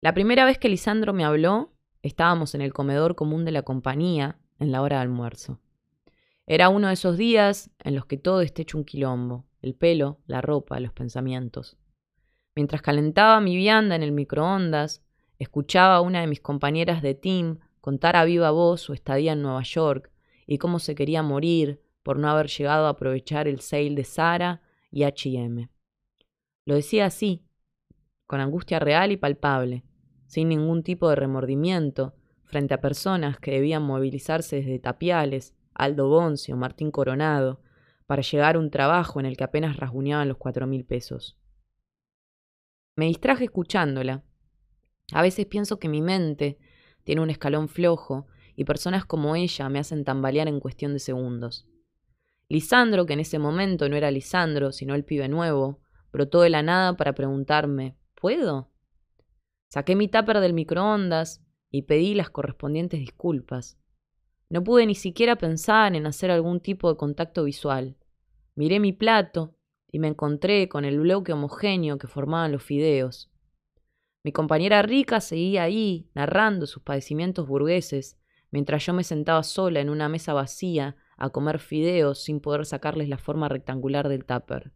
La primera vez que Lisandro me habló, estábamos en el comedor común de la compañía en la hora de almuerzo. Era uno de esos días en los que todo está hecho un quilombo, el pelo, la ropa, los pensamientos. Mientras calentaba mi vianda en el microondas, escuchaba a una de mis compañeras de team contar a viva voz su estadía en Nueva York y cómo se quería morir por no haber llegado a aprovechar el sale de Sara y H&M. Lo decía así, con angustia real y palpable, sin ningún tipo de remordimiento, frente a personas que debían movilizarse desde Tapiales, Aldo Bonzi o Martín Coronado, para llegar a un trabajo en el que apenas rasguñaban los cuatro mil pesos. Me distraje escuchándola. A veces pienso que mi mente tiene un escalón flojo y personas como ella me hacen tambalear en cuestión de segundos. Lisandro, que en ese momento no era Lisandro, sino el pibe nuevo, brotó de la nada para preguntarme ¿Puedo? Saqué mi tupper del microondas y pedí las correspondientes disculpas. No pude ni siquiera pensar en hacer algún tipo de contacto visual. Miré mi plato y me encontré con el bloque homogéneo que formaban los fideos. Mi compañera rica seguía ahí, narrando sus padecimientos burgueses, mientras yo me sentaba sola en una mesa vacía a comer fideos sin poder sacarles la forma rectangular del tupper.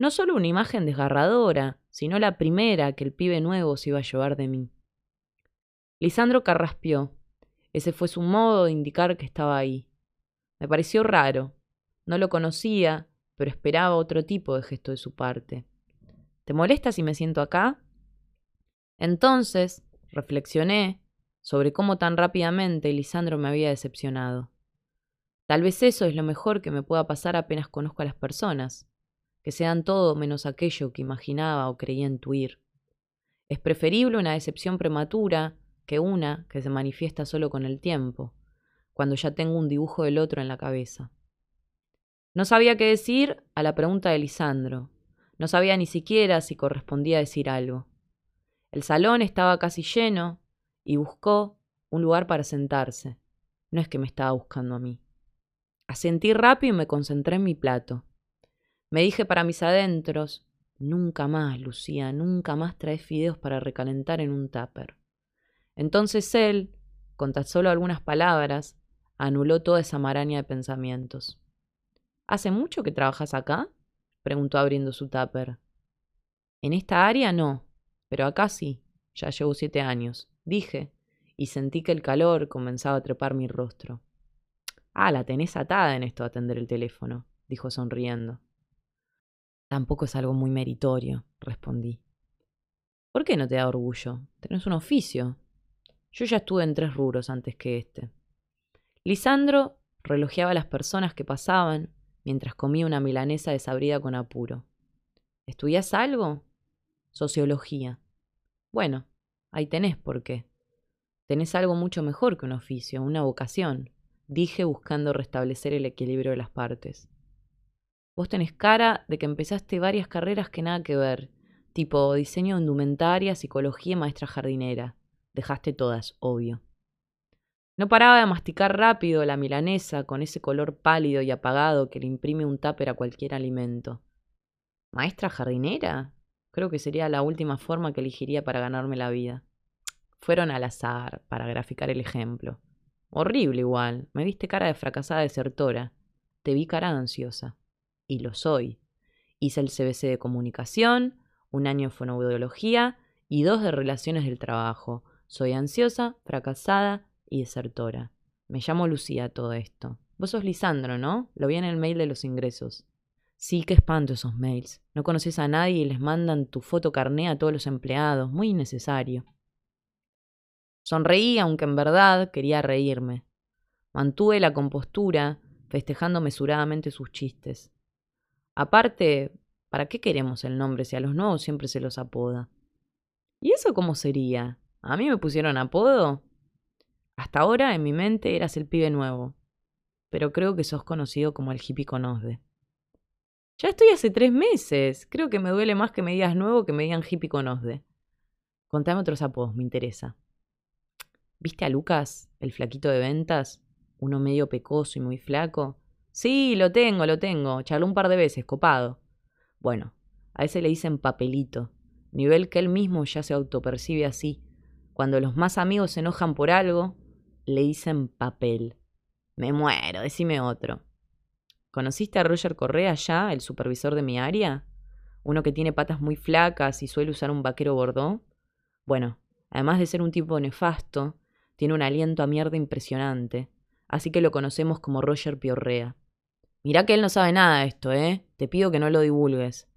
No solo una imagen desgarradora, sino la primera que el pibe nuevo se iba a llevar de mí. Lisandro carraspeó. Ese fue su modo de indicar que estaba ahí. Me pareció raro. No lo conocía, pero esperaba otro tipo de gesto de su parte. ¿Te molesta si me siento acá? Entonces, reflexioné sobre cómo tan rápidamente Lisandro me había decepcionado. Tal vez eso es lo mejor que me pueda pasar apenas conozco a las personas que sean todo menos aquello que imaginaba o creía intuir. Es preferible una decepción prematura que una que se manifiesta solo con el tiempo, cuando ya tengo un dibujo del otro en la cabeza. No sabía qué decir a la pregunta de Lisandro. No sabía ni siquiera si correspondía decir algo. El salón estaba casi lleno y buscó un lugar para sentarse. No es que me estaba buscando a mí. Asentí rápido y me concentré en mi plato. Me dije para mis adentros, nunca más, Lucía, nunca más traes fideos para recalentar en un tupper. Entonces él, con tan solo algunas palabras, anuló toda esa maraña de pensamientos. ¿Hace mucho que trabajas acá? preguntó abriendo su tupper. En esta área no, pero acá sí. Ya llevo siete años, dije, y sentí que el calor comenzaba a trepar mi rostro. Ah, la tenés atada en esto de atender el teléfono, dijo sonriendo. Tampoco es algo muy meritorio, respondí. ¿Por qué no te da orgullo? Tenés un oficio. Yo ya estuve en tres rubros antes que este. Lisandro relojeaba a las personas que pasaban mientras comía una milanesa desabrida con apuro. ¿Estudias algo? Sociología. Bueno, ahí tenés por qué. Tenés algo mucho mejor que un oficio, una vocación, dije buscando restablecer el equilibrio de las partes. Vos tenés cara de que empezaste varias carreras que nada que ver, tipo diseño de indumentaria, psicología y maestra jardinera. Dejaste todas, obvio. No paraba de masticar rápido la milanesa con ese color pálido y apagado que le imprime un tupper a cualquier alimento. ¿Maestra jardinera? Creo que sería la última forma que elegiría para ganarme la vida. Fueron al azar, para graficar el ejemplo. Horrible igual. Me viste cara de fracasada desertora. Te vi cara ansiosa y lo soy. Hice el CBC de comunicación, un año de fonoaudiología y dos de relaciones del trabajo. Soy ansiosa, fracasada y desertora. Me llamo Lucía todo esto. Vos sos Lisandro, ¿no? Lo vi en el mail de los ingresos. Sí, qué espanto esos mails. No conoces a nadie y les mandan tu foto carné a todos los empleados. Muy innecesario. Sonreí, aunque en verdad quería reírme. Mantuve la compostura, festejando mesuradamente sus chistes. Aparte, ¿para qué queremos el nombre si a los nuevos siempre se los apoda? ¿Y eso cómo sería? ¿A mí me pusieron apodo? Hasta ahora en mi mente eras el pibe nuevo, pero creo que sos conocido como el hippie conosde. Ya estoy hace tres meses. Creo que me duele más que me digas nuevo que me digan hippie conosde. Contame otros apodos, me interesa. ¿Viste a Lucas, el flaquito de ventas? Uno medio pecoso y muy flaco. Sí, lo tengo, lo tengo. Charló un par de veces, copado. Bueno, a ese le dicen papelito. nivel que él mismo ya se autopercibe así. Cuando los más amigos se enojan por algo, le dicen papel. Me muero, decime otro. ¿Conociste a Roger Correa ya, el supervisor de mi área? Uno que tiene patas muy flacas y suele usar un vaquero bordó. Bueno, además de ser un tipo nefasto, tiene un aliento a mierda impresionante, así que lo conocemos como Roger Piorrea. Mirá que él no sabe nada de esto, ¿eh? Te pido que no lo divulgues.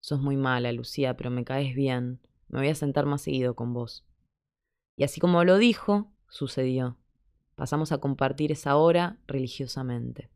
Sos muy mala, Lucía, pero me caes bien. Me voy a sentar más seguido con vos. Y así como lo dijo, sucedió. Pasamos a compartir esa hora religiosamente.